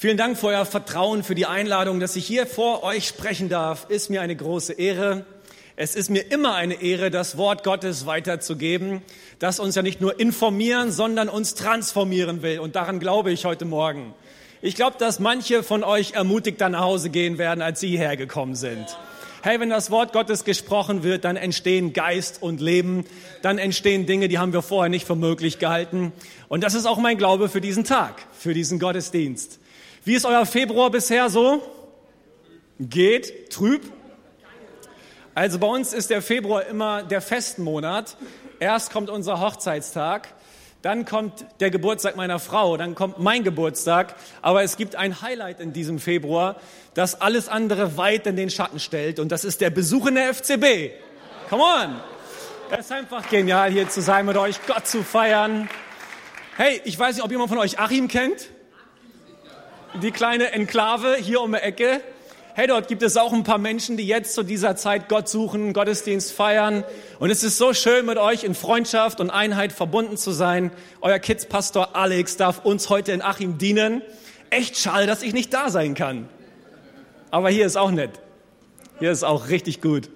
Vielen Dank für euer Vertrauen, für die Einladung, dass ich hier vor euch sprechen darf. Ist mir eine große Ehre. Es ist mir immer eine Ehre, das Wort Gottes weiterzugeben, das uns ja nicht nur informieren, sondern uns transformieren will. Und daran glaube ich heute Morgen. Ich glaube, dass manche von euch ermutigter nach Hause gehen werden, als sie hergekommen sind. Hey, wenn das Wort Gottes gesprochen wird, dann entstehen Geist und Leben, dann entstehen Dinge, die haben wir vorher nicht für möglich gehalten. Und das ist auch mein Glaube für diesen Tag, für diesen Gottesdienst. Wie ist euer Februar bisher so? Geht trüb? Also bei uns ist der Februar immer der Festmonat. Erst kommt unser Hochzeitstag, dann kommt der Geburtstag meiner Frau, dann kommt mein Geburtstag. Aber es gibt ein Highlight in diesem Februar, das alles andere weit in den Schatten stellt. Und das ist der Besuch in der FCB. Come on! Es ist einfach genial, hier zu sein, mit euch Gott zu feiern. Hey, ich weiß nicht, ob jemand von euch Achim kennt die kleine Enklave hier um die Ecke. Hey, dort gibt es auch ein paar Menschen, die jetzt zu dieser Zeit Gott suchen, Gottesdienst feiern. Und es ist so schön, mit euch in Freundschaft und Einheit verbunden zu sein. Euer Kidspastor Alex darf uns heute in Achim dienen. Echt schade, dass ich nicht da sein kann. Aber hier ist auch nett. Hier ist auch richtig gut.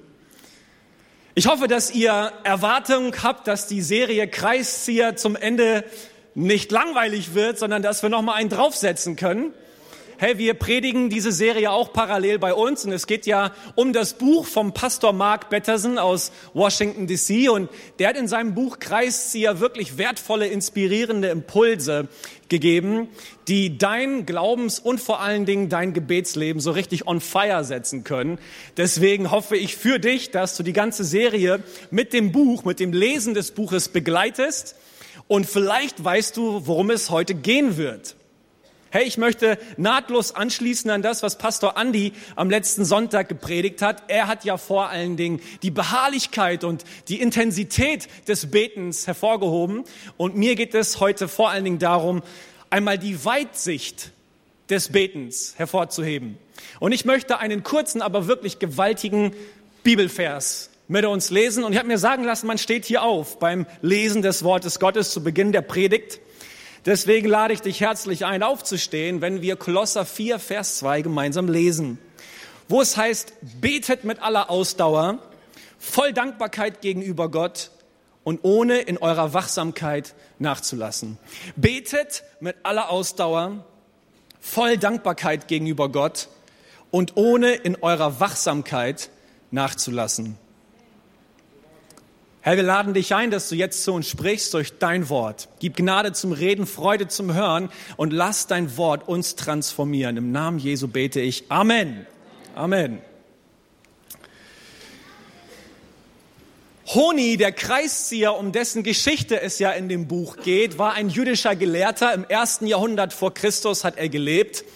Ich hoffe, dass ihr Erwartung habt, dass die Serie Kreiszieher zum Ende nicht langweilig wird, sondern dass wir noch mal einen draufsetzen können. Hey, wir predigen diese Serie auch parallel bei uns und es geht ja um das Buch vom Pastor Mark Betterson aus Washington DC und der hat in seinem Buch Kreiszieher wirklich wertvolle, inspirierende Impulse gegeben, die dein Glaubens- und vor allen Dingen dein Gebetsleben so richtig on fire setzen können. Deswegen hoffe ich für dich, dass du die ganze Serie mit dem Buch, mit dem Lesen des Buches begleitest und vielleicht weißt du, worum es heute gehen wird. Hey, ich möchte nahtlos anschließen an das, was Pastor Andi am letzten Sonntag gepredigt hat. Er hat ja vor allen Dingen die Beharrlichkeit und die Intensität des Betens hervorgehoben. Und mir geht es heute vor allen Dingen darum, einmal die Weitsicht des Betens hervorzuheben. Und ich möchte einen kurzen, aber wirklich gewaltigen Bibelvers mit uns lesen. Und ich habe mir sagen lassen, man steht hier auf beim Lesen des Wortes Gottes zu Beginn der Predigt. Deswegen lade ich dich herzlich ein, aufzustehen, wenn wir Kolosser 4, Vers 2 gemeinsam lesen, wo es heißt, betet mit aller Ausdauer, voll Dankbarkeit gegenüber Gott und ohne in eurer Wachsamkeit nachzulassen. Betet mit aller Ausdauer, voll Dankbarkeit gegenüber Gott und ohne in eurer Wachsamkeit nachzulassen. Herr, wir laden dich ein, dass du jetzt zu uns sprichst durch dein Wort. Gib Gnade zum Reden, Freude zum Hören und lass dein Wort uns transformieren. Im Namen Jesu bete ich. Amen. Amen. Honi, der Kreiszieher, um dessen Geschichte es ja in dem Buch geht, war ein jüdischer Gelehrter. Im ersten Jahrhundert vor Christus hat er gelebt.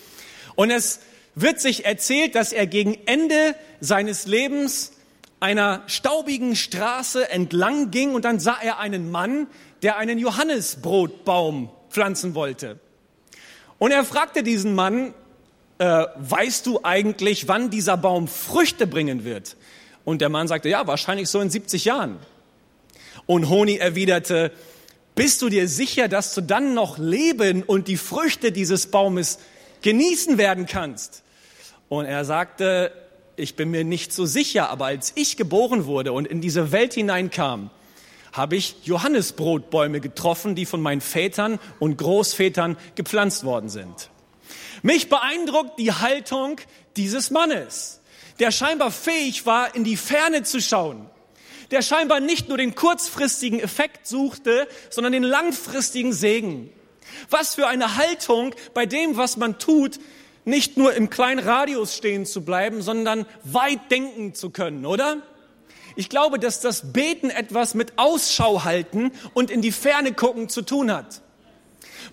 Und es wird sich erzählt, dass er gegen Ende seines Lebens einer staubigen Straße entlang ging und dann sah er einen Mann, der einen Johannesbrotbaum pflanzen wollte. Und er fragte diesen Mann, äh, weißt du eigentlich, wann dieser Baum Früchte bringen wird? Und der Mann sagte, ja, wahrscheinlich so in 70 Jahren. Und Honi erwiderte, bist du dir sicher, dass du dann noch leben und die Früchte dieses Baumes genießen werden kannst? Und er sagte, ich bin mir nicht so sicher, aber als ich geboren wurde und in diese Welt hineinkam, habe ich Johannesbrotbäume getroffen, die von meinen Vätern und Großvätern gepflanzt worden sind. Mich beeindruckt die Haltung dieses Mannes, der scheinbar fähig war, in die Ferne zu schauen, der scheinbar nicht nur den kurzfristigen Effekt suchte, sondern den langfristigen Segen. Was für eine Haltung bei dem, was man tut, nicht nur im kleinen Radius stehen zu bleiben, sondern weit denken zu können, oder? Ich glaube, dass das Beten etwas mit Ausschau halten und in die Ferne gucken zu tun hat.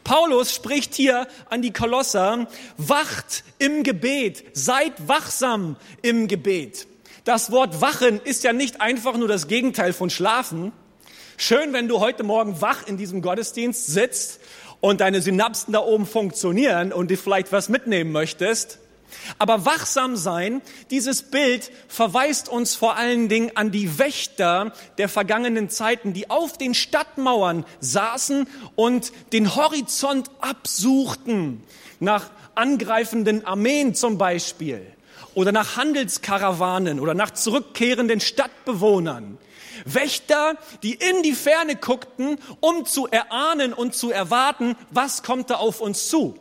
Paulus spricht hier an die Kolosser, wacht im Gebet, seid wachsam im Gebet. Das Wort wachen ist ja nicht einfach nur das Gegenteil von schlafen. Schön, wenn du heute Morgen wach in diesem Gottesdienst sitzt und deine Synapsen da oben funktionieren und du vielleicht was mitnehmen möchtest. Aber wachsam sein, dieses Bild verweist uns vor allen Dingen an die Wächter der vergangenen Zeiten, die auf den Stadtmauern saßen und den Horizont absuchten nach angreifenden Armeen zum Beispiel oder nach Handelskarawanen oder nach zurückkehrenden Stadtbewohnern. Wächter, die in die Ferne guckten, um zu erahnen und zu erwarten, was kommt da auf uns zu.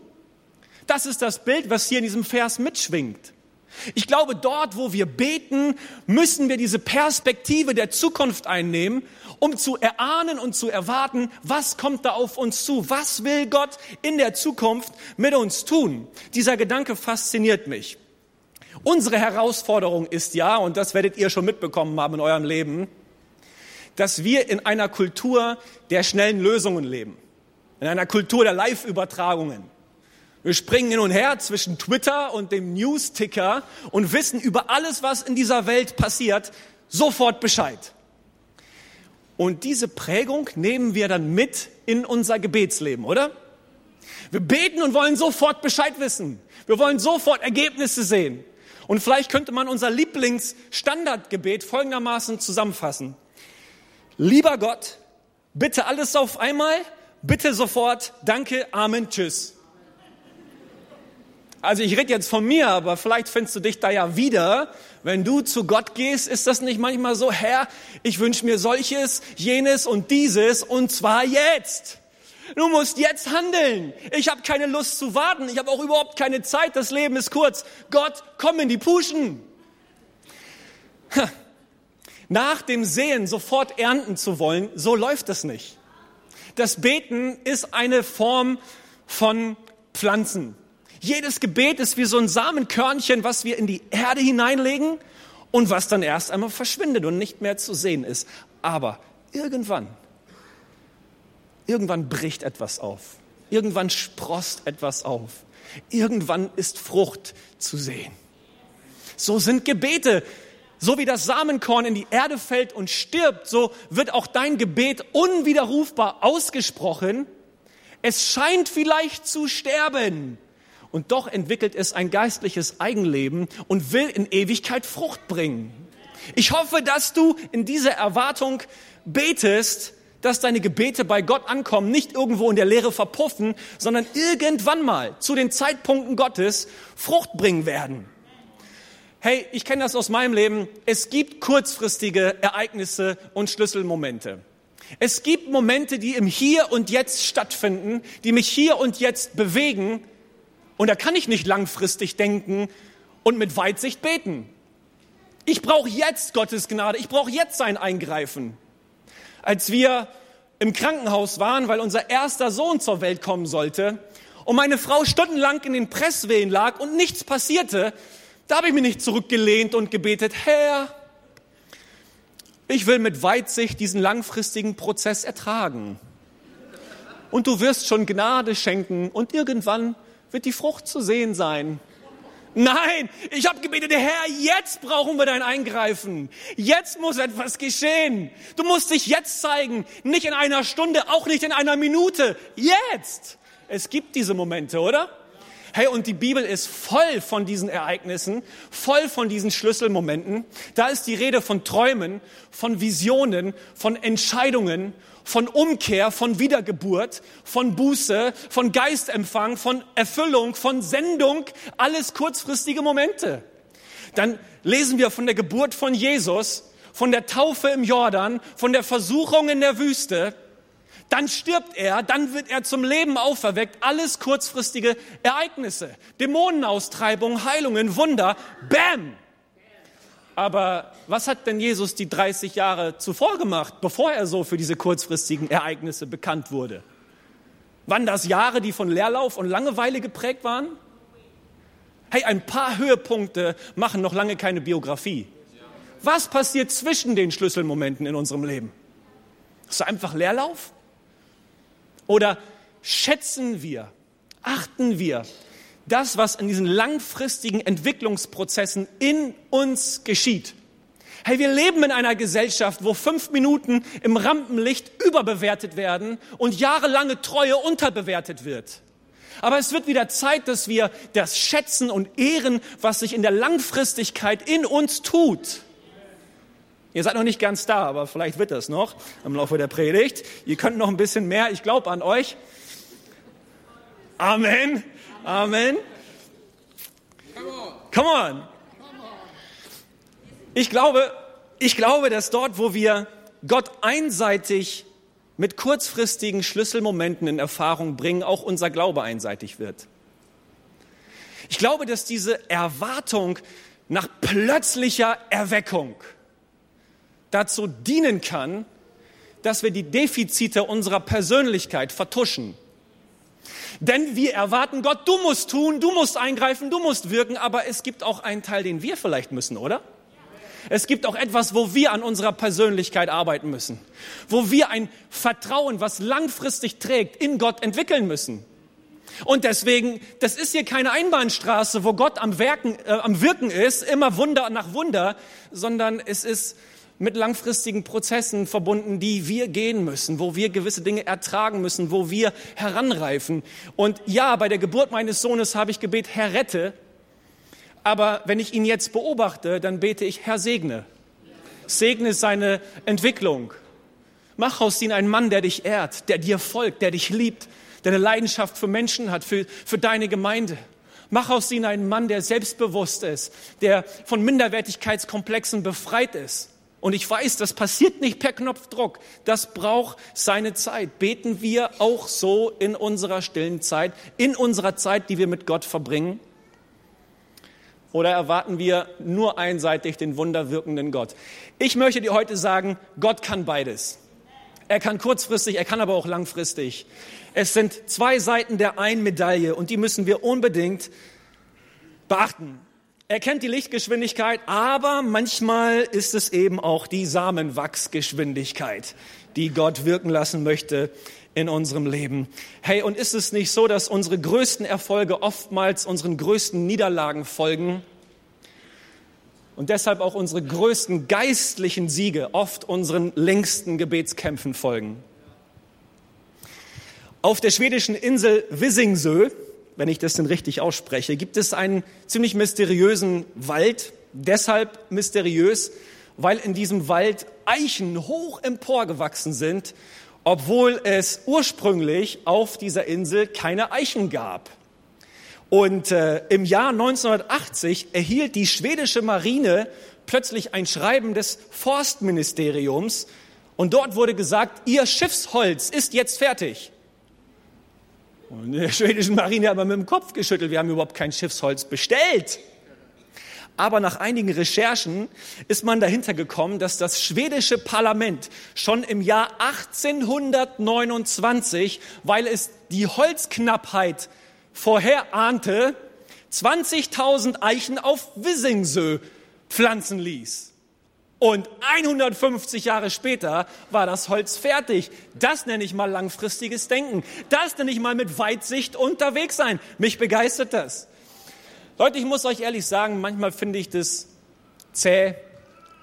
Das ist das Bild, was hier in diesem Vers mitschwingt. Ich glaube, dort, wo wir beten, müssen wir diese Perspektive der Zukunft einnehmen, um zu erahnen und zu erwarten, was kommt da auf uns zu? Was will Gott in der Zukunft mit uns tun? Dieser Gedanke fasziniert mich. Unsere Herausforderung ist ja, und das werdet ihr schon mitbekommen haben in eurem Leben, dass wir in einer Kultur der schnellen Lösungen leben, in einer Kultur der Live-Übertragungen. Wir springen hin und her zwischen Twitter und dem News-Ticker und wissen über alles, was in dieser Welt passiert, sofort Bescheid. Und diese Prägung nehmen wir dann mit in unser Gebetsleben, oder? Wir beten und wollen sofort Bescheid wissen. Wir wollen sofort Ergebnisse sehen. Und vielleicht könnte man unser Lieblingsstandardgebet folgendermaßen zusammenfassen. Lieber Gott, bitte alles auf einmal, bitte sofort, danke, Amen, tschüss. Also ich rede jetzt von mir, aber vielleicht findest du dich da ja wieder. Wenn du zu Gott gehst, ist das nicht manchmal so, Herr, ich wünsche mir solches, jenes und dieses und zwar jetzt. Du musst jetzt handeln. Ich habe keine Lust zu warten. Ich habe auch überhaupt keine Zeit. Das Leben ist kurz. Gott, komm in die Puschen. Nach dem Sehen sofort ernten zu wollen, so läuft es nicht. Das Beten ist eine Form von Pflanzen. Jedes Gebet ist wie so ein Samenkörnchen, was wir in die Erde hineinlegen und was dann erst einmal verschwindet und nicht mehr zu sehen ist. Aber irgendwann, irgendwann bricht etwas auf. Irgendwann sprost etwas auf. Irgendwann ist Frucht zu sehen. So sind Gebete. So wie das Samenkorn in die Erde fällt und stirbt, so wird auch dein Gebet unwiderrufbar ausgesprochen. Es scheint vielleicht zu sterben, und doch entwickelt es ein geistliches Eigenleben und will in Ewigkeit Frucht bringen. Ich hoffe, dass du in dieser Erwartung betest, dass deine Gebete bei Gott ankommen, nicht irgendwo in der Leere verpuffen, sondern irgendwann mal zu den Zeitpunkten Gottes Frucht bringen werden. Hey, ich kenne das aus meinem Leben. Es gibt kurzfristige Ereignisse und Schlüsselmomente. Es gibt Momente, die im Hier und Jetzt stattfinden, die mich hier und jetzt bewegen und da kann ich nicht langfristig denken und mit Weitsicht beten. Ich brauche jetzt Gottes Gnade, ich brauche jetzt sein Eingreifen. Als wir im Krankenhaus waren, weil unser erster Sohn zur Welt kommen sollte und meine Frau stundenlang in den Presswehen lag und nichts passierte, da habe ich mich nicht zurückgelehnt und gebetet, Herr, ich will mit Weitsicht diesen langfristigen Prozess ertragen. Und du wirst schon Gnade schenken und irgendwann wird die Frucht zu sehen sein. Nein, ich habe gebetet, Herr, jetzt brauchen wir dein Eingreifen. Jetzt muss etwas geschehen. Du musst dich jetzt zeigen, nicht in einer Stunde, auch nicht in einer Minute. Jetzt. Es gibt diese Momente, oder? Hey, und die Bibel ist voll von diesen Ereignissen, voll von diesen Schlüsselmomenten. Da ist die Rede von Träumen, von Visionen, von Entscheidungen, von Umkehr, von Wiedergeburt, von Buße, von Geistempfang, von Erfüllung, von Sendung, alles kurzfristige Momente. Dann lesen wir von der Geburt von Jesus, von der Taufe im Jordan, von der Versuchung in der Wüste, dann stirbt er, dann wird er zum Leben auferweckt. Alles kurzfristige Ereignisse. Dämonenaustreibung, Heilungen, Wunder. Bam! Aber was hat denn Jesus die 30 Jahre zuvor gemacht, bevor er so für diese kurzfristigen Ereignisse bekannt wurde? Waren das Jahre, die von Leerlauf und Langeweile geprägt waren? Hey, ein paar Höhepunkte machen noch lange keine Biografie. Was passiert zwischen den Schlüsselmomenten in unserem Leben? Ist das einfach Leerlauf? Oder schätzen wir, achten wir das, was in diesen langfristigen Entwicklungsprozessen in uns geschieht? Hey, wir leben in einer Gesellschaft, wo fünf Minuten im Rampenlicht überbewertet werden und jahrelange Treue unterbewertet wird. Aber es wird wieder Zeit, dass wir das schätzen und ehren, was sich in der Langfristigkeit in uns tut. Ihr seid noch nicht ganz da, aber vielleicht wird das noch im Laufe der Predigt. Ihr könnt noch ein bisschen mehr. Ich glaube an euch. Amen. Amen. Come on. Ich glaube, ich glaube, dass dort, wo wir Gott einseitig mit kurzfristigen Schlüsselmomenten in Erfahrung bringen, auch unser Glaube einseitig wird. Ich glaube, dass diese Erwartung nach plötzlicher Erweckung dazu dienen kann, dass wir die Defizite unserer Persönlichkeit vertuschen. Denn wir erwarten Gott, du musst tun, du musst eingreifen, du musst wirken, aber es gibt auch einen Teil, den wir vielleicht müssen, oder? Es gibt auch etwas, wo wir an unserer Persönlichkeit arbeiten müssen, wo wir ein Vertrauen, was langfristig trägt, in Gott entwickeln müssen. Und deswegen, das ist hier keine Einbahnstraße, wo Gott am, Werken, äh, am Wirken ist, immer Wunder nach Wunder, sondern es ist mit langfristigen Prozessen verbunden, die wir gehen müssen, wo wir gewisse Dinge ertragen müssen, wo wir heranreifen. Und ja, bei der Geburt meines Sohnes habe ich gebet, Herr rette, aber wenn ich ihn jetzt beobachte, dann bete ich, Herr, segne. Segne seine Entwicklung. Mach aus ihm einen Mann, der dich ehrt, der dir folgt, der dich liebt, der eine Leidenschaft für Menschen hat, für, für deine Gemeinde. Mach aus ihm einen Mann, der selbstbewusst ist, der von Minderwertigkeitskomplexen befreit ist. Und ich weiß, das passiert nicht per Knopfdruck. Das braucht seine Zeit. Beten wir auch so in unserer stillen Zeit, in unserer Zeit, die wir mit Gott verbringen? Oder erwarten wir nur einseitig den wunderwirkenden Gott? Ich möchte dir heute sagen, Gott kann beides. Er kann kurzfristig, er kann aber auch langfristig. Es sind zwei Seiten der einen Medaille und die müssen wir unbedingt beachten. Er kennt die Lichtgeschwindigkeit, aber manchmal ist es eben auch die Samenwachsgeschwindigkeit, die Gott wirken lassen möchte in unserem Leben. Hey, und ist es nicht so, dass unsere größten Erfolge oftmals unseren größten Niederlagen folgen? Und deshalb auch unsere größten geistlichen Siege oft unseren längsten Gebetskämpfen folgen. Auf der schwedischen Insel Visingsö, wenn ich das denn richtig ausspreche, gibt es einen ziemlich mysteriösen Wald. Deshalb mysteriös, weil in diesem Wald Eichen hoch emporgewachsen sind obwohl es ursprünglich auf dieser Insel keine Eichen gab. Und äh, im Jahr 1980 erhielt die schwedische Marine plötzlich ein Schreiben des Forstministeriums und dort wurde gesagt, ihr Schiffsholz ist jetzt fertig. Und der schwedischen Marine hat man mit dem Kopf geschüttelt, wir haben überhaupt kein Schiffsholz bestellt. Aber nach einigen Recherchen ist man dahinter gekommen, dass das schwedische Parlament schon im Jahr 1829, weil es die Holzknappheit vorherahnte, 20.000 Eichen auf Wisingsö pflanzen ließ. Und 150 Jahre später war das Holz fertig. Das nenne ich mal langfristiges Denken. Das nenne ich mal mit Weitsicht unterwegs sein. Mich begeistert das. Leute, ich muss euch ehrlich sagen, manchmal finde ich das zäh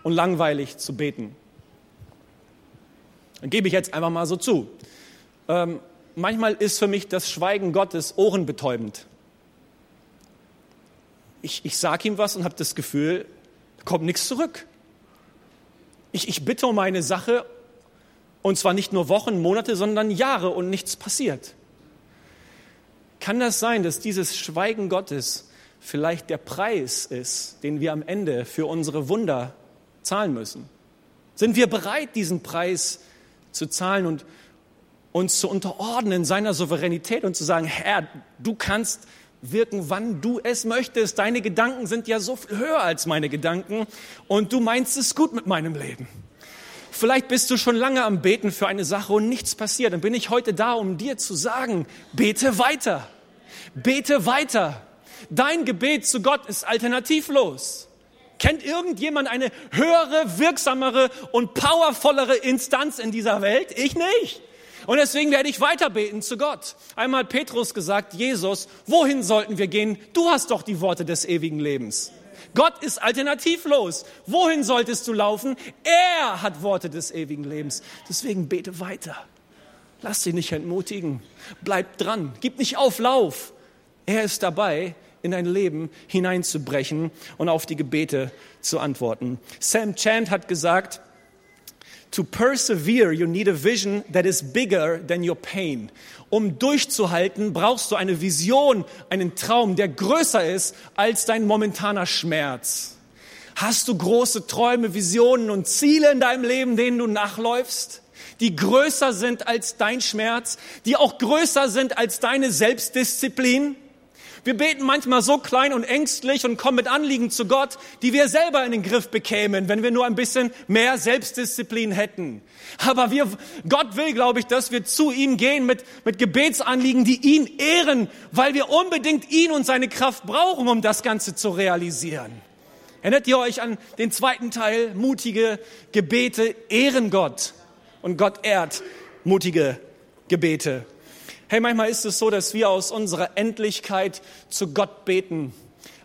und langweilig zu beten. Dann gebe ich jetzt einfach mal so zu. Ähm, manchmal ist für mich das Schweigen Gottes ohrenbetäubend. Ich, ich sage ihm was und habe das Gefühl, da kommt nichts zurück. Ich, ich bitte um eine Sache und zwar nicht nur Wochen, Monate, sondern Jahre und nichts passiert. Kann das sein, dass dieses Schweigen Gottes vielleicht der Preis ist, den wir am Ende für unsere Wunder zahlen müssen? Sind wir bereit, diesen Preis zu zahlen und uns zu unterordnen seiner Souveränität und zu sagen, Herr, du kannst wirken, wann du es möchtest. Deine Gedanken sind ja so viel höher als meine Gedanken und du meinst es gut mit meinem Leben. Vielleicht bist du schon lange am Beten für eine Sache und nichts passiert. Dann bin ich heute da, um dir zu sagen, bete weiter. Bete weiter. Dein Gebet zu Gott ist alternativlos. Kennt irgendjemand eine höhere, wirksamere und powervollere Instanz in dieser Welt? Ich nicht. Und deswegen werde ich weiter beten zu Gott. Einmal Petrus gesagt, Jesus, wohin sollten wir gehen? Du hast doch die Worte des ewigen Lebens. Gott ist alternativlos. Wohin solltest du laufen? Er hat Worte des ewigen Lebens. Deswegen bete weiter. Lass dich nicht entmutigen. Bleib dran. Gib nicht auf, lauf. Er ist dabei, in dein Leben hineinzubrechen und auf die Gebete zu antworten. Sam Chand hat gesagt, To persevere, you need a vision that is bigger than your pain. Um durchzuhalten, brauchst du eine Vision, einen Traum, der größer ist als dein momentaner Schmerz. Hast du große Träume, Visionen und Ziele in deinem Leben, denen du nachläufst, die größer sind als dein Schmerz, die auch größer sind als deine Selbstdisziplin? Wir beten manchmal so klein und ängstlich und kommen mit Anliegen zu Gott, die wir selber in den Griff bekämen, wenn wir nur ein bisschen mehr Selbstdisziplin hätten. Aber wir, Gott will, glaube ich, dass wir zu ihm gehen mit, mit Gebetsanliegen, die ihn ehren, weil wir unbedingt ihn und seine Kraft brauchen, um das Ganze zu realisieren. Erinnert ihr euch an den zweiten Teil? Mutige Gebete ehren Gott. Und Gott ehrt mutige Gebete. Hey, manchmal ist es so, dass wir aus unserer Endlichkeit zu Gott beten,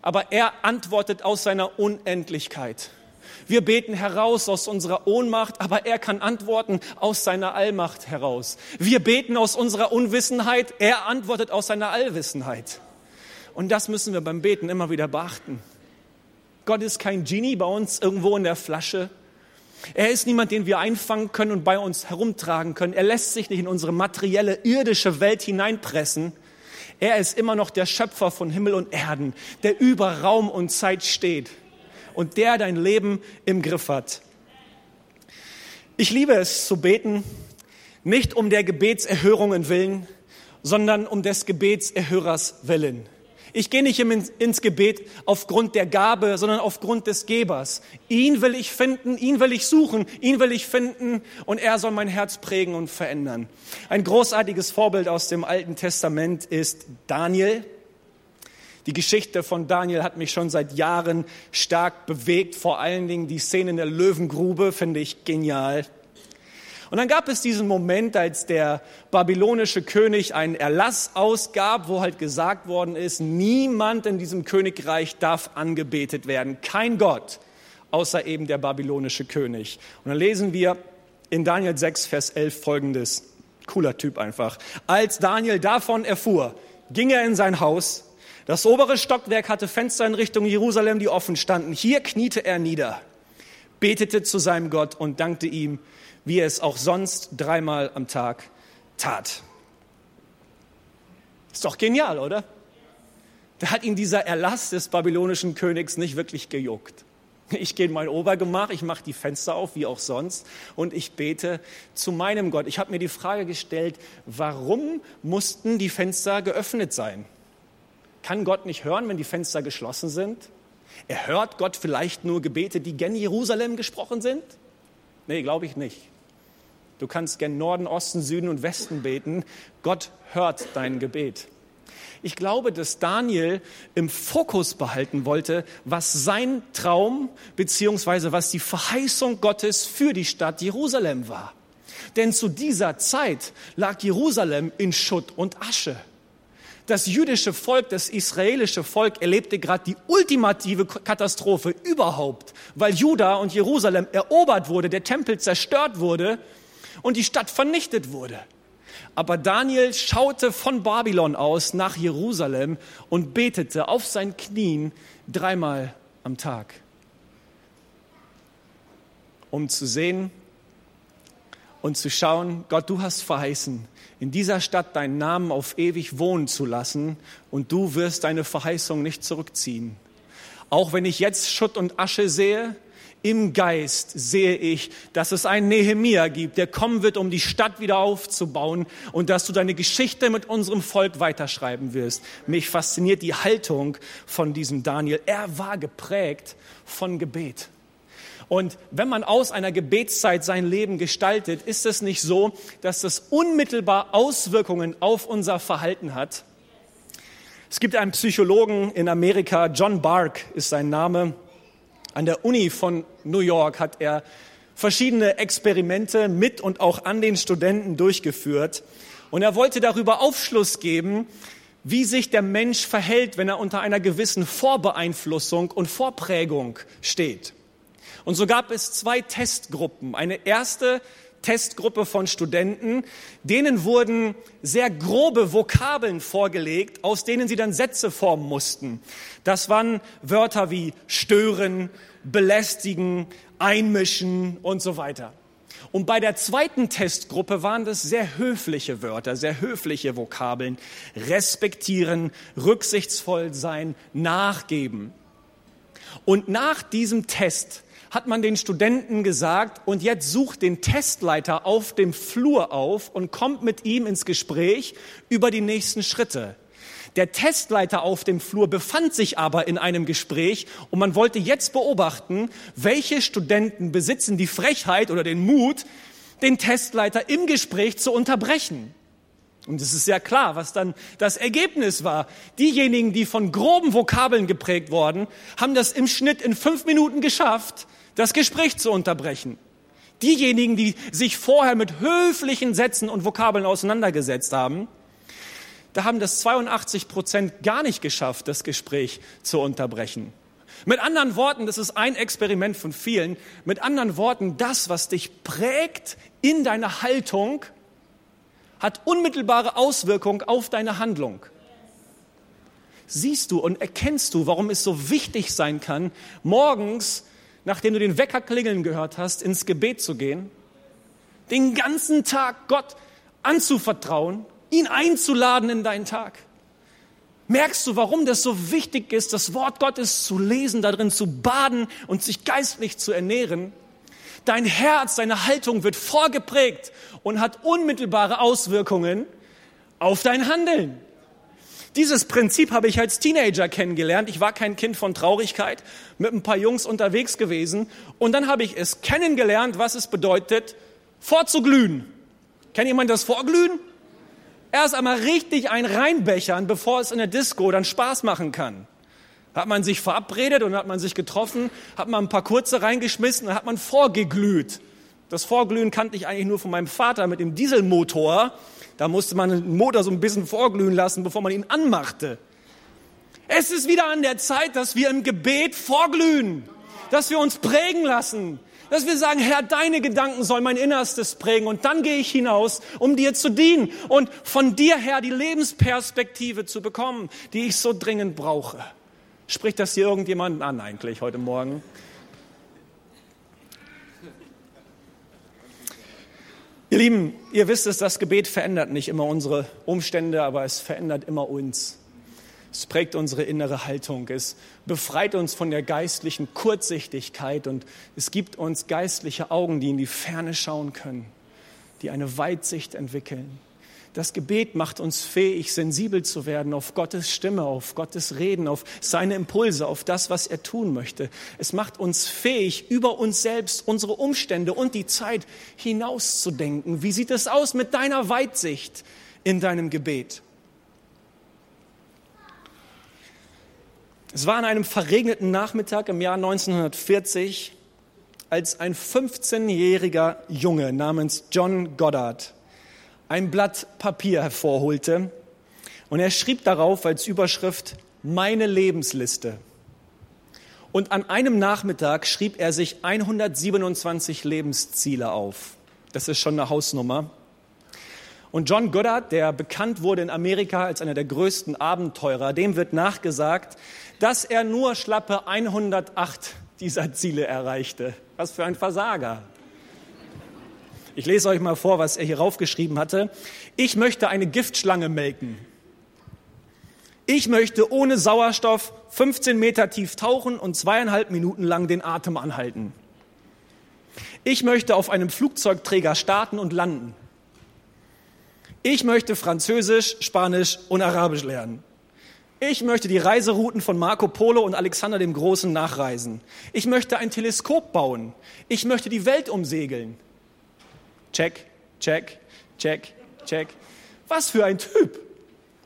aber er antwortet aus seiner Unendlichkeit. Wir beten heraus aus unserer Ohnmacht, aber er kann antworten aus seiner Allmacht heraus. Wir beten aus unserer Unwissenheit, er antwortet aus seiner Allwissenheit. Und das müssen wir beim Beten immer wieder beachten. Gott ist kein Genie bei uns irgendwo in der Flasche, er ist niemand, den wir einfangen können und bei uns herumtragen können. Er lässt sich nicht in unsere materielle, irdische Welt hineinpressen. Er ist immer noch der Schöpfer von Himmel und Erden, der über Raum und Zeit steht und der dein Leben im Griff hat. Ich liebe es zu beten, nicht um der Gebetserhörungen willen, sondern um des Gebetserhörers willen. Ich gehe nicht ins Gebet aufgrund der Gabe, sondern aufgrund des Gebers. Ihn will ich finden, ihn will ich suchen, ihn will ich finden und er soll mein Herz prägen und verändern. Ein großartiges Vorbild aus dem Alten Testament ist Daniel. Die Geschichte von Daniel hat mich schon seit Jahren stark bewegt. Vor allen Dingen die Szene in der Löwengrube finde ich genial. Und dann gab es diesen Moment, als der babylonische König einen Erlass ausgab, wo halt gesagt worden ist, niemand in diesem Königreich darf angebetet werden, kein Gott, außer eben der babylonische König. Und dann lesen wir in Daniel 6, Vers 11 folgendes. Cooler Typ einfach. Als Daniel davon erfuhr, ging er in sein Haus. Das obere Stockwerk hatte Fenster in Richtung Jerusalem, die offen standen. Hier kniete er nieder, betete zu seinem Gott und dankte ihm wie er es auch sonst dreimal am Tag tat. Ist doch genial, oder? Da hat ihn dieser Erlass des babylonischen Königs nicht wirklich gejuckt. Ich gehe in mein Obergemach, ich mache die Fenster auf, wie auch sonst, und ich bete zu meinem Gott. Ich habe mir die Frage gestellt, warum mussten die Fenster geöffnet sein? Kann Gott nicht hören, wenn die Fenster geschlossen sind? Er hört Gott vielleicht nur Gebete, die gen Jerusalem gesprochen sind? Nee, glaube ich nicht. Du kannst gern Norden, Osten, Süden und Westen beten. Gott hört dein Gebet. Ich glaube, dass Daniel im Fokus behalten wollte, was sein Traum beziehungsweise was die Verheißung Gottes für die Stadt Jerusalem war. Denn zu dieser Zeit lag Jerusalem in Schutt und Asche. Das jüdische Volk, das israelische Volk erlebte gerade die ultimative Katastrophe überhaupt, weil Juda und Jerusalem erobert wurde, der Tempel zerstört wurde und die Stadt vernichtet wurde. Aber Daniel schaute von Babylon aus nach Jerusalem und betete auf seinen Knien dreimal am Tag, um zu sehen und zu schauen, Gott, du hast verheißen, in dieser Stadt deinen Namen auf ewig wohnen zu lassen und du wirst deine Verheißung nicht zurückziehen. Auch wenn ich jetzt Schutt und Asche sehe, im Geist sehe ich, dass es einen Nehemia gibt, der kommen wird, um die Stadt wieder aufzubauen und dass du deine Geschichte mit unserem Volk weiterschreiben wirst. Mich fasziniert die Haltung von diesem Daniel. Er war geprägt von Gebet. Und wenn man aus einer Gebetszeit sein Leben gestaltet, ist es nicht so, dass das unmittelbar Auswirkungen auf unser Verhalten hat. Es gibt einen Psychologen in Amerika, John Bark ist sein Name, an der Uni von New York hat er verschiedene Experimente mit und auch an den Studenten durchgeführt. Und er wollte darüber Aufschluss geben, wie sich der Mensch verhält, wenn er unter einer gewissen Vorbeeinflussung und Vorprägung steht. Und so gab es zwei Testgruppen. Eine erste Testgruppe von Studenten, denen wurden sehr grobe Vokabeln vorgelegt, aus denen sie dann Sätze formen mussten. Das waren Wörter wie stören, belästigen, einmischen und so weiter. Und bei der zweiten Testgruppe waren das sehr höfliche Wörter, sehr höfliche Vokabeln. Respektieren, rücksichtsvoll sein, nachgeben. Und nach diesem Test hat man den Studenten gesagt, und jetzt sucht den Testleiter auf dem Flur auf und kommt mit ihm ins Gespräch über die nächsten Schritte. Der Testleiter auf dem Flur befand sich aber in einem Gespräch und man wollte jetzt beobachten, welche Studenten besitzen die Frechheit oder den Mut, den Testleiter im Gespräch zu unterbrechen. Und es ist sehr klar, was dann das Ergebnis war. Diejenigen, die von groben Vokabeln geprägt worden, haben das im Schnitt in fünf Minuten geschafft, das Gespräch zu unterbrechen. Diejenigen, die sich vorher mit höflichen Sätzen und Vokabeln auseinandergesetzt haben, da haben das 82 Prozent gar nicht geschafft, das Gespräch zu unterbrechen. Mit anderen Worten, das ist ein Experiment von vielen, mit anderen Worten, das, was dich prägt in deiner Haltung, hat unmittelbare Auswirkung auf deine Handlung. Siehst du und erkennst du, warum es so wichtig sein kann, morgens, nachdem du den Wecker klingeln gehört hast, ins Gebet zu gehen, den ganzen Tag Gott anzuvertrauen ihn einzuladen in deinen Tag. Merkst du, warum das so wichtig ist, das Wort Gottes zu lesen, darin zu baden und sich geistlich zu ernähren? Dein Herz, deine Haltung wird vorgeprägt und hat unmittelbare Auswirkungen auf dein Handeln. Dieses Prinzip habe ich als Teenager kennengelernt. Ich war kein Kind von Traurigkeit, mit ein paar Jungs unterwegs gewesen. Und dann habe ich es kennengelernt, was es bedeutet, vorzuglühen. Kennt jemand das Vorglühen? erst einmal richtig ein reinbechern, bevor es in der Disco dann Spaß machen kann. Hat man sich verabredet und hat man sich getroffen, hat man ein paar kurze reingeschmissen und hat man vorgeglüht. Das Vorglühen kannte ich eigentlich nur von meinem Vater mit dem Dieselmotor. Da musste man den Motor so ein bisschen vorglühen lassen, bevor man ihn anmachte. Es ist wieder an der Zeit, dass wir im Gebet vorglühen, dass wir uns prägen lassen, dass wir sagen, Herr, deine Gedanken sollen mein Innerstes prägen und dann gehe ich hinaus, um dir zu dienen und von dir her die Lebensperspektive zu bekommen, die ich so dringend brauche. Spricht das hier irgendjemanden an eigentlich heute Morgen? Ihr Lieben, ihr wisst es, das Gebet verändert nicht immer unsere Umstände, aber es verändert immer uns. Es prägt unsere innere Haltung. Es befreit uns von der geistlichen Kurzsichtigkeit und es gibt uns geistliche Augen, die in die Ferne schauen können, die eine Weitsicht entwickeln. Das Gebet macht uns fähig, sensibel zu werden auf Gottes Stimme, auf Gottes Reden, auf seine Impulse, auf das, was er tun möchte. Es macht uns fähig, über uns selbst, unsere Umstände und die Zeit hinauszudenken. Wie sieht es aus mit deiner Weitsicht in deinem Gebet? Es war an einem verregneten Nachmittag im Jahr 1940, als ein 15-jähriger Junge namens John Goddard ein Blatt Papier hervorholte und er schrieb darauf als Überschrift Meine Lebensliste. Und an einem Nachmittag schrieb er sich 127 Lebensziele auf. Das ist schon eine Hausnummer. Und John Goddard, der bekannt wurde in Amerika als einer der größten Abenteurer, dem wird nachgesagt, dass er nur schlappe 108 dieser Ziele erreichte. Was für ein Versager. Ich lese euch mal vor, was er hier raufgeschrieben hatte. Ich möchte eine Giftschlange melken. Ich möchte ohne Sauerstoff 15 Meter tief tauchen und zweieinhalb Minuten lang den Atem anhalten. Ich möchte auf einem Flugzeugträger starten und landen. Ich möchte Französisch, Spanisch und Arabisch lernen. Ich möchte die Reiserouten von Marco Polo und Alexander dem Großen nachreisen. Ich möchte ein Teleskop bauen. Ich möchte die Welt umsegeln. Check, check, check, check. Was für ein Typ.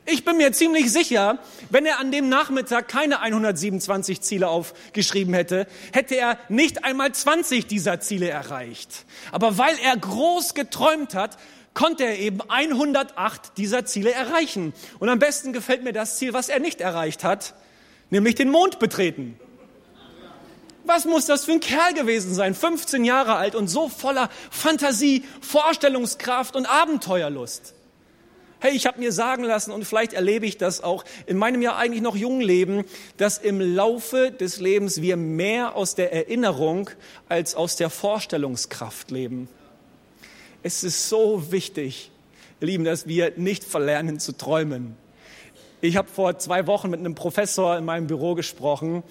Ich bin mir ziemlich sicher, wenn er an dem Nachmittag keine 127 Ziele aufgeschrieben hätte, hätte er nicht einmal 20 dieser Ziele erreicht. Aber weil er groß geträumt hat, konnte er eben 108 dieser Ziele erreichen. Und am besten gefällt mir das Ziel, was er nicht erreicht hat, nämlich den Mond betreten. Was muss das für ein Kerl gewesen sein? 15 Jahre alt und so voller Fantasie, Vorstellungskraft und Abenteuerlust. Hey, ich habe mir sagen lassen und vielleicht erlebe ich das auch in meinem ja eigentlich noch jungen Leben, dass im Laufe des Lebens wir mehr aus der Erinnerung als aus der Vorstellungskraft leben. Es ist so wichtig, ihr Lieben, dass wir nicht verlernen zu träumen. Ich habe vor zwei Wochen mit einem Professor in meinem Büro gesprochen.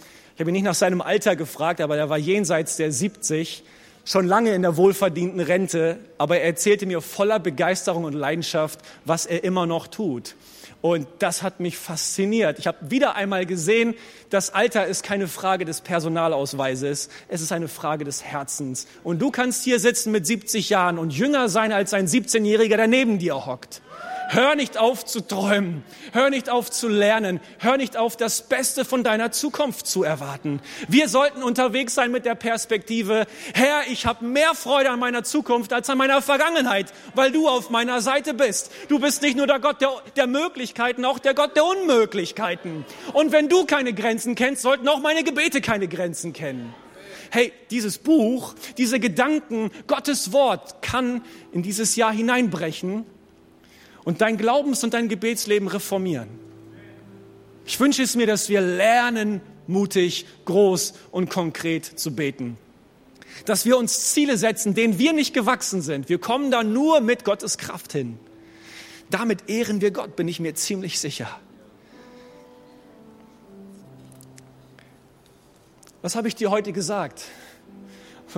Ich habe ihn nicht nach seinem Alter gefragt, aber er war jenseits der 70, schon lange in der wohlverdienten Rente, aber er erzählte mir voller Begeisterung und Leidenschaft, was er immer noch tut. Und das hat mich fasziniert. Ich habe wieder einmal gesehen, das Alter ist keine Frage des Personalausweises, es ist eine Frage des Herzens. Und du kannst hier sitzen mit 70 Jahren und jünger sein als ein 17-Jähriger, der neben dir hockt. Hör nicht auf zu träumen. Hör nicht auf zu lernen. Hör nicht auf, das Beste von deiner Zukunft zu erwarten. Wir sollten unterwegs sein mit der Perspektive, Herr, ich habe mehr Freude an meiner Zukunft als an meiner Vergangenheit, weil du auf meiner Seite bist. Du bist nicht nur der Gott der, der Möglichkeiten, auch der Gott der Unmöglichkeiten. Und wenn du keine Grenzen kennst, sollten auch meine Gebete keine Grenzen kennen hey, dieses Buch, diese Gedanken, Gottes Wort kann in dieses Jahr hineinbrechen und dein Glaubens- und dein Gebetsleben reformieren. Ich wünsche es mir, dass wir lernen, mutig, groß und konkret zu beten. Dass wir uns Ziele setzen, denen wir nicht gewachsen sind. Wir kommen da nur mit Gottes Kraft hin. Damit ehren wir Gott, bin ich mir ziemlich sicher. Was habe ich dir heute gesagt?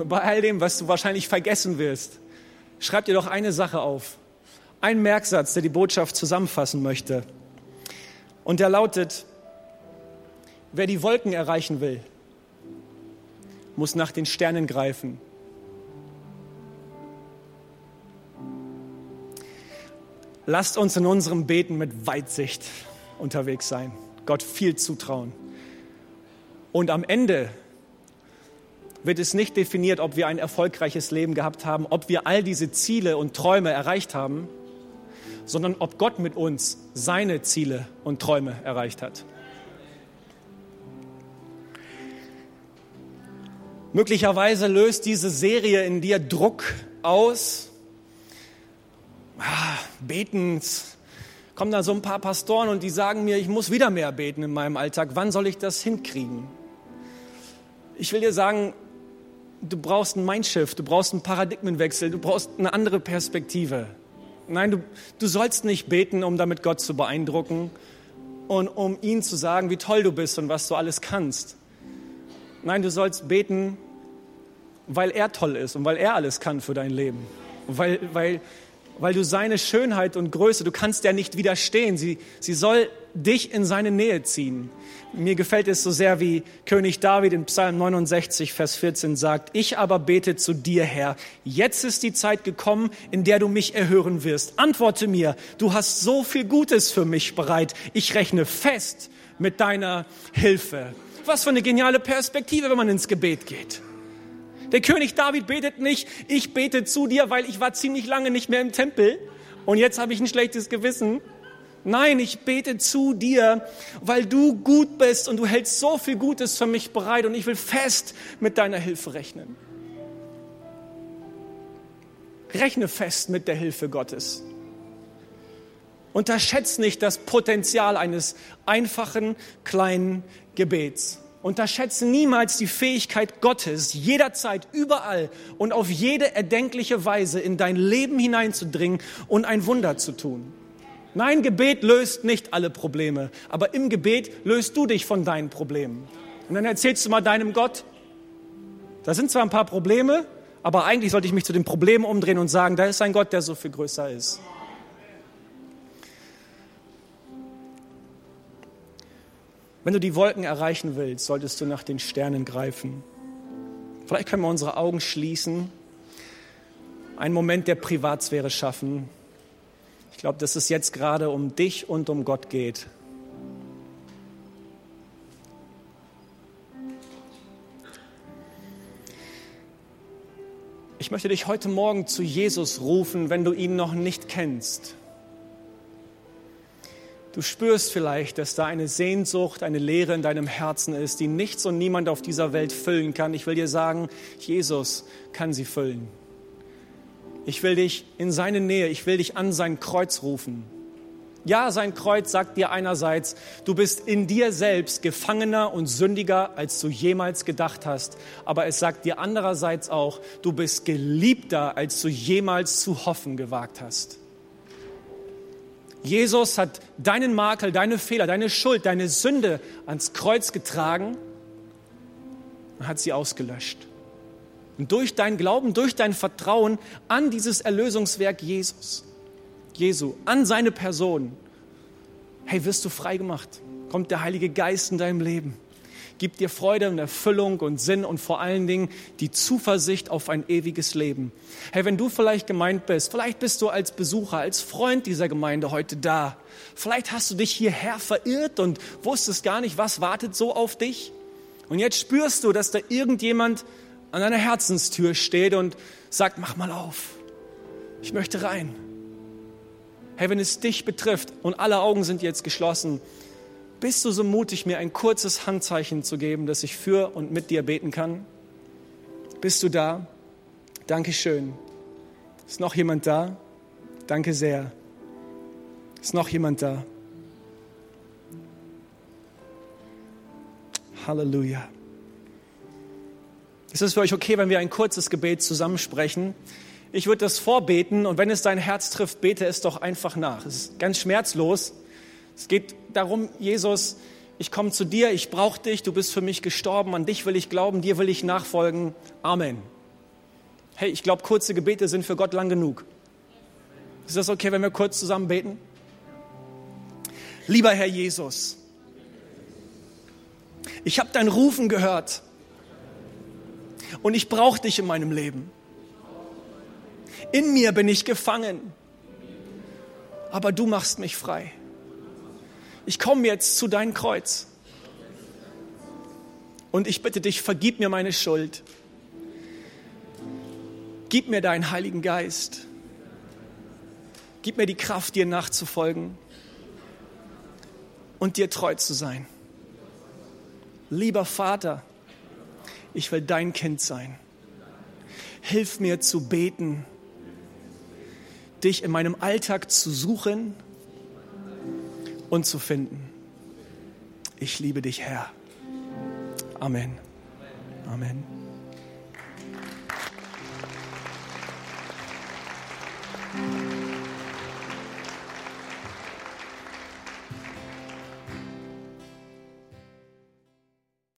Bei all dem, was du wahrscheinlich vergessen wirst, schreib dir doch eine Sache auf ein Merksatz, der die Botschaft zusammenfassen möchte. Und der lautet, wer die Wolken erreichen will, muss nach den Sternen greifen. Lasst uns in unserem Beten mit Weitsicht unterwegs sein, Gott viel zutrauen. Und am Ende wird es nicht definiert, ob wir ein erfolgreiches Leben gehabt haben, ob wir all diese Ziele und Träume erreicht haben, sondern ob Gott mit uns seine Ziele und Träume erreicht hat. Möglicherweise löst diese Serie in dir Druck aus. Ah, betens. Kommen da so ein paar Pastoren und die sagen mir, ich muss wieder mehr beten in meinem Alltag. Wann soll ich das hinkriegen? Ich will dir sagen, du brauchst ein Mindshift, du brauchst einen Paradigmenwechsel, du brauchst eine andere Perspektive. Nein, du, du sollst nicht beten, um damit Gott zu beeindrucken und um ihm zu sagen, wie toll du bist und was du alles kannst. Nein, du sollst beten, weil er toll ist und weil er alles kann für dein Leben. Weil, weil, weil du seine Schönheit und Größe, du kannst der nicht widerstehen. Sie, sie soll dich in seine Nähe ziehen. Mir gefällt es so sehr, wie König David in Psalm 69, Vers 14 sagt, ich aber bete zu dir, Herr, jetzt ist die Zeit gekommen, in der du mich erhören wirst. Antworte mir, du hast so viel Gutes für mich bereit. Ich rechne fest mit deiner Hilfe. Was für eine geniale Perspektive, wenn man ins Gebet geht. Der König David betet nicht, ich bete zu dir, weil ich war ziemlich lange nicht mehr im Tempel und jetzt habe ich ein schlechtes Gewissen, Nein, ich bete zu dir, weil du gut bist und du hältst so viel Gutes für mich bereit und ich will fest mit deiner Hilfe rechnen. Rechne fest mit der Hilfe Gottes. Unterschätze nicht das Potenzial eines einfachen, kleinen Gebets. Unterschätze niemals die Fähigkeit Gottes, jederzeit, überall und auf jede erdenkliche Weise in dein Leben hineinzudringen und ein Wunder zu tun. Nein, Gebet löst nicht alle Probleme, aber im Gebet löst du dich von deinen Problemen. Und dann erzählst du mal deinem Gott, da sind zwar ein paar Probleme, aber eigentlich sollte ich mich zu den Problemen umdrehen und sagen, da ist ein Gott, der so viel größer ist. Wenn du die Wolken erreichen willst, solltest du nach den Sternen greifen. Vielleicht können wir unsere Augen schließen, einen Moment der Privatsphäre schaffen glaube, dass es jetzt gerade um dich und um Gott geht. Ich möchte dich heute Morgen zu Jesus rufen, wenn du ihn noch nicht kennst. Du spürst vielleicht, dass da eine Sehnsucht, eine Leere in deinem Herzen ist, die nichts und niemand auf dieser Welt füllen kann. Ich will dir sagen, Jesus kann sie füllen. Ich will dich in seine Nähe, ich will dich an sein Kreuz rufen. Ja, sein Kreuz sagt dir einerseits, du bist in dir selbst gefangener und sündiger, als du jemals gedacht hast. Aber es sagt dir andererseits auch, du bist geliebter, als du jemals zu hoffen gewagt hast. Jesus hat deinen Makel, deine Fehler, deine Schuld, deine Sünde ans Kreuz getragen und hat sie ausgelöscht. Und durch dein Glauben, durch dein Vertrauen an dieses Erlösungswerk Jesus Jesu, an seine Person, hey, wirst du frei gemacht. Kommt der Heilige Geist in deinem Leben. Gibt dir Freude und Erfüllung und Sinn und vor allen Dingen die Zuversicht auf ein ewiges Leben. Hey, wenn du vielleicht gemeint bist, vielleicht bist du als Besucher, als Freund dieser Gemeinde heute da. Vielleicht hast du dich hierher verirrt und wusstest gar nicht, was wartet so auf dich. Und jetzt spürst du, dass da irgendjemand an deiner Herzenstür steht und sagt, mach mal auf. Ich möchte rein. Hey, wenn es dich betrifft und alle Augen sind jetzt geschlossen, bist du so mutig, mir ein kurzes Handzeichen zu geben, dass ich für und mit dir beten kann? Bist du da? Dankeschön. Ist noch jemand da? Danke sehr. Ist noch jemand da? Halleluja. Ist es für euch okay, wenn wir ein kurzes Gebet zusammensprechen? Ich würde das vorbeten und wenn es dein Herz trifft, bete es doch einfach nach. Es ist ganz schmerzlos. Es geht darum, Jesus, ich komme zu dir, ich brauche dich, du bist für mich gestorben, an dich will ich glauben, dir will ich nachfolgen. Amen. Hey, ich glaube, kurze Gebete sind für Gott lang genug. Ist das okay, wenn wir kurz zusammen beten? Lieber Herr Jesus, ich habe dein Rufen gehört und ich brauche dich in meinem Leben. In mir bin ich gefangen. Aber du machst mich frei. Ich komme jetzt zu deinem Kreuz. Und ich bitte dich, vergib mir meine Schuld. Gib mir deinen Heiligen Geist. Gib mir die Kraft, dir nachzufolgen und dir treu zu sein. Lieber Vater, ich will dein Kind sein. Hilf mir zu beten dich in meinem Alltag zu suchen und zu finden. Ich liebe dich, Herr. Amen. Amen.